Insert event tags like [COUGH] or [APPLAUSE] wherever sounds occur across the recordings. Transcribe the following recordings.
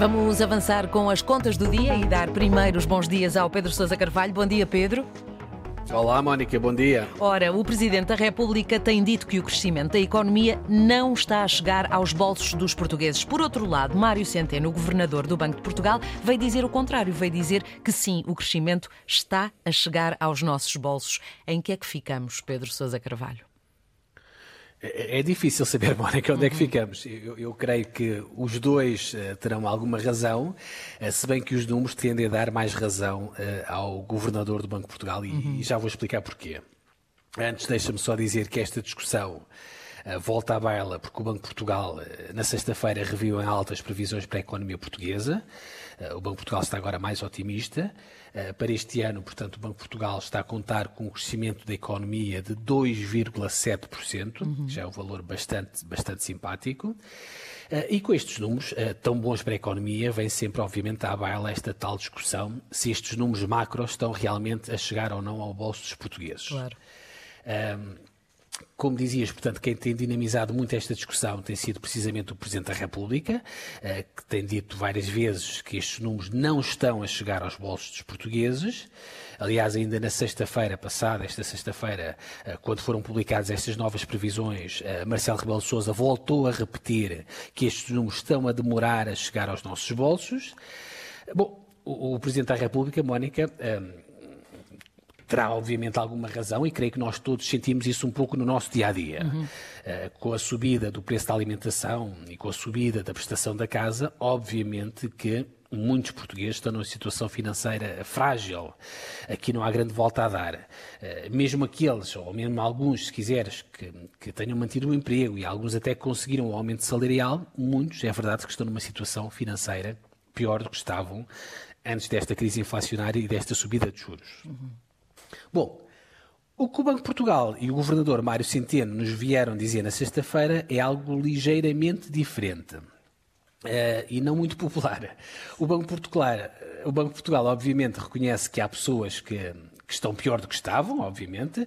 Vamos avançar com as contas do dia e dar primeiro os bons dias ao Pedro Sousa Carvalho. Bom dia, Pedro. Olá, Mónica, bom dia. Ora, o Presidente da República tem dito que o crescimento da economia não está a chegar aos bolsos dos portugueses. Por outro lado, Mário Centeno, o Governador do Banco de Portugal, veio dizer o contrário, veio dizer que sim, o crescimento está a chegar aos nossos bolsos. Em que é que ficamos, Pedro Sousa Carvalho? É, é difícil saber, [LAUGHS] Mónica, onde é que ficamos. Eu, eu creio que os dois uh, terão alguma razão, uh, se bem que os números tendem a dar mais razão uh, ao governador do Banco de Portugal e, uhum. e já vou explicar porquê. Antes, deixa-me só dizer que esta discussão volta à baila porque o Banco de Portugal, na sexta-feira, reviu em altas previsões para a economia portuguesa. O Banco de Portugal está agora mais otimista. Eh, para este ano, portanto, o Banco de Portugal está a contar com um crescimento da economia de 2,7%, uhum. que já é um valor bastante, bastante simpático. E com estes números tão bons para a economia, vem sempre, obviamente, à baila esta tal discussão se estes números macros estão realmente a chegar ou não ao bolso dos portugueses. Claro. Uh, como dizias, portanto, quem tem dinamizado muito esta discussão tem sido precisamente o Presidente da República, eh, que tem dito várias vezes que estes números não estão a chegar aos bolsos dos portugueses. Aliás, ainda na sexta-feira passada, esta sexta-feira, eh, quando foram publicadas estas novas previsões, eh, Marcelo Rebelo de Sousa voltou a repetir que estes números estão a demorar a chegar aos nossos bolsos. Bom, o, Presidente da República, Mónica, terá obviamente alguma razão e creio que nós todos sentimos isso um pouco no nosso dia a dia. Uhum. Uh, com a subida do preço da alimentação e com a subida da prestação da casa, obviamente que muitos portugueses estão numa situação financeira frágil. Aqui não há grande volta a dar. Uh, mesmo aqueles, ou mesmo alguns, se quiseres, que, que tenham mantido o emprego e alguns até conseguiram o aumento salarial, muitos, é verdade, que estão numa situação financeira pior do que estavam antes desta crise inflacionária e desta subida de juros. Uhum. Bom, o que o Banco de Portugal e o governador Mário Centeno nos vieram dizer na sexta-feira é algo ligeiramente diferente. Uh, e não muito [LAUGHS] popular. O Banco, Portugal, o Banco Portugal, obviamente, reconhece que há pessoas que, que estão pior do que estavam, obviamente, uh,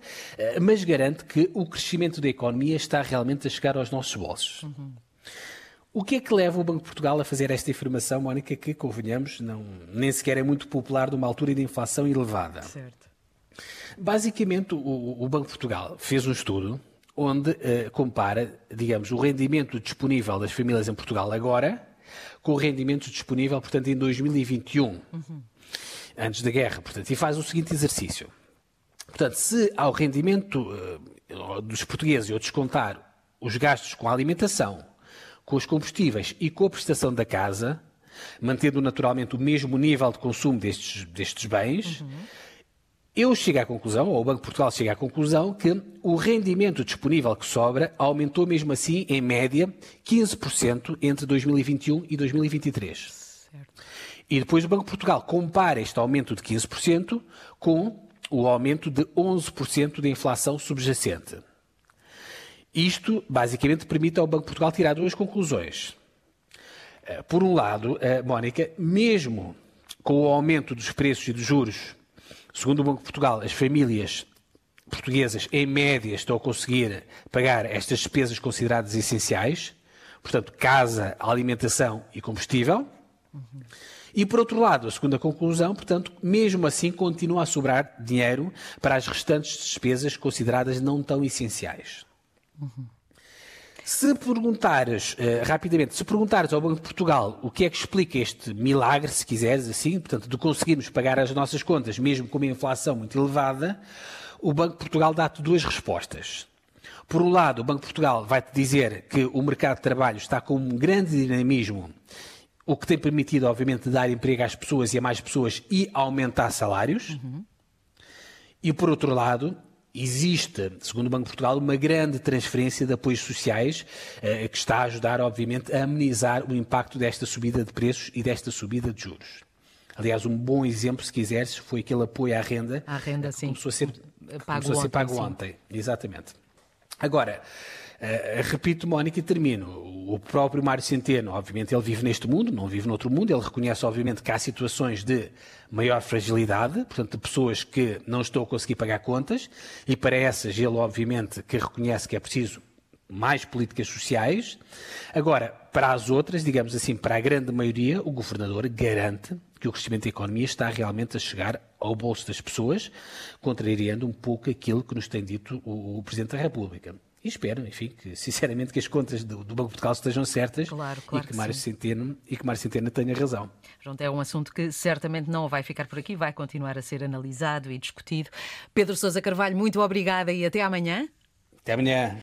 mas garante que o crescimento da economia está realmente a chegar aos nossos bolsos. Uhum. O que é que leva o Banco de Portugal a fazer esta afirmação, Mónica, que, convenhamos, não, nem sequer é muito popular numa altura de inflação elevada? Certo. Basicamente, o, o Banco de Portugal fez um estudo onde uh, compara, digamos, o rendimento disponível das famílias em Portugal agora com o rendimento disponível, portanto, em 2021, uhum. antes da guerra, portanto, e faz o seguinte exercício. Portanto, se ao rendimento uh, dos portugueses eu descontar os gastos com a alimentação, com os combustíveis e com a prestação da casa, mantendo naturalmente o mesmo nível de consumo destes, destes bens, uhum eu chego à conclusão, ou o Banco de Portugal chega à conclusão, que o rendimento disponível que sobra aumentou mesmo assim, em média, 15% entre 2021 e 2023. Certo. E depois o Banco de Portugal compara este aumento de 15% com o aumento de 11% da inflação subjacente. Isto, basicamente, permite ao Banco de Portugal tirar duas conclusões. Eh, por um lado, eh, Mónica, mesmo com o aumento dos preços e dos juros Segundo o Banco de Portugal, as famílias portuguesas, em média, estão a conseguir pagar estas despesas consideradas essenciais, portanto, casa, alimentação e combustível. Uhum. E, por outro lado, a segunda conclusão, portanto, mesmo assim continua a sobrar dinheiro para as restantes despesas consideradas não tão essenciais. Uhum. Se perguntares, uh, rapidamente, se perguntares ao Banco de Portugal o que é que explica este milagre, se quiseres assim, portanto, de conseguirmos pagar as nossas contas, mesmo com uma inflação muito elevada, o Banco de Portugal dá-te duas respostas. Por um lado, o Banco de Portugal vai-te dizer que o mercado de trabalho está com um grande dinamismo, o que tem permitido, obviamente, dar emprego às pessoas e a mais pessoas e aumentar salários. Uhum. E por outro lado, existe, segundo o Banco de Portugal, uma grande transferência de apoios sociais eh, que está a ajudar, obviamente, a amenizar o impacto desta subida de preços e desta subida de juros. Aliás, um bom exemplo, se quiseres, foi aquele apoio à renda. À renda, sim. Começou a ser pago, começou a ser pago ontem, ontem. Exatamente. Agora, uh, repito, Mónica, e termino. O próprio Mário Centeno, obviamente, ele vive neste mundo, não vive noutro mundo. Ele reconhece, obviamente, que há situações de maior fragilidade, portanto, de pessoas que não estão a conseguir pagar contas, e para essas ele, obviamente, que reconhece que é preciso mais políticas sociais. Agora, Para as outras, digamos assim, para a grande maioria, o governador garante que o crescimento da economia está realmente a chegar ao bolso das pessoas, contrariando um pouco aquilo que nos tem dito o, o Presidente da República. E espero, enfim, que, sinceramente, que as contas do, do Banco de Portugal estejam certas claro, claro e, que Mário Centeno, e que Mário Centeno tenha razão. Pronto, é um assunto que certamente não vai ficar por aqui, vai continuar a ser analisado e discutido. Pedro Sousa Carvalho, muito obrigada e até amanhã. Até amanhã.